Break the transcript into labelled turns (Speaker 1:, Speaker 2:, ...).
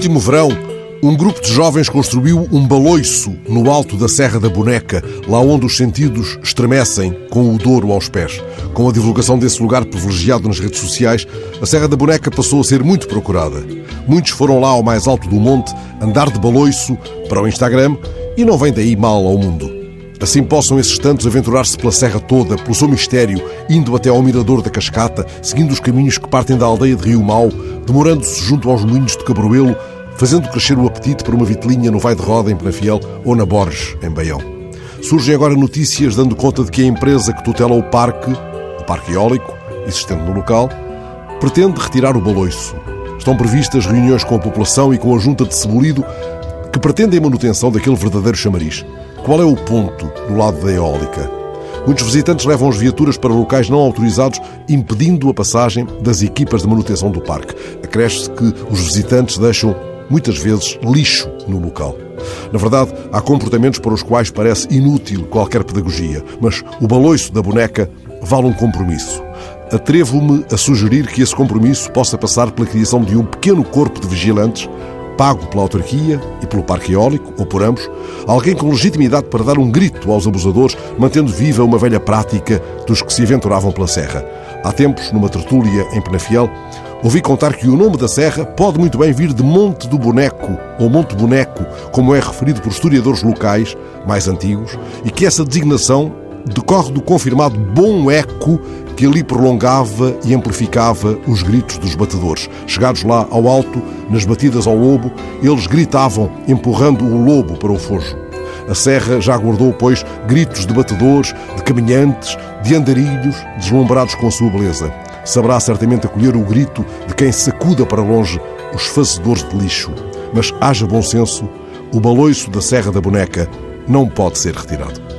Speaker 1: último verão, um grupo de jovens construiu um baloiço no alto da Serra da Boneca, lá onde os sentidos estremecem com o Douro aos pés. Com a divulgação desse lugar privilegiado nas redes sociais, a Serra da Boneca passou a ser muito procurada. Muitos foram lá ao mais alto do monte andar de baloiço para o Instagram e não vem daí mal ao mundo. Assim possam esses tantos aventurar-se pela serra toda, pelo seu mistério, indo até ao mirador da Cascata, seguindo os caminhos que partem da aldeia de Rio Mau, demorando-se junto aos moinhos de Cabroelo, fazendo crescer o apetite por uma vitelinha no Vai de Roda, em Penafiel, ou na Borges, em Baião. Surgem agora notícias dando conta de que a empresa que tutela o parque, o parque eólico, existente no local, pretende retirar o baloiço. Estão previstas reuniões com a população e com a junta de Cebolido que pretendem a manutenção daquele verdadeiro chamariz. Qual é o ponto do lado da eólica? Muitos visitantes levam as viaturas para locais não autorizados, impedindo a passagem das equipas de manutenção do parque. Acresce-se que os visitantes deixam, muitas vezes, lixo no local. Na verdade, há comportamentos para os quais parece inútil qualquer pedagogia, mas o baloiço da boneca vale um compromisso. Atrevo-me a sugerir que esse compromisso possa passar pela criação de um pequeno corpo de vigilantes pago pela autarquia e pelo parque eólico, ou por ambos, alguém com legitimidade para dar um grito aos abusadores, mantendo viva uma velha prática dos que se aventuravam pela serra. Há tempos, numa tertúlia em Penafiel, ouvi contar que o nome da serra pode muito bem vir de Monte do Boneco, ou Monte Boneco, como é referido por historiadores locais mais antigos, e que essa designação decorre do confirmado bom eco que ali prolongava e amplificava os gritos dos batedores. Chegados lá ao alto, nas batidas ao lobo, eles gritavam, empurrando o lobo para o fojo. A serra já guardou, pois, gritos de batedores, de caminhantes, de andarilhos, deslumbrados com a sua beleza. Saberá certamente acolher o grito de quem sacuda para longe os fazedores de lixo. Mas haja bom senso, o baloiço da Serra da Boneca não pode ser retirado.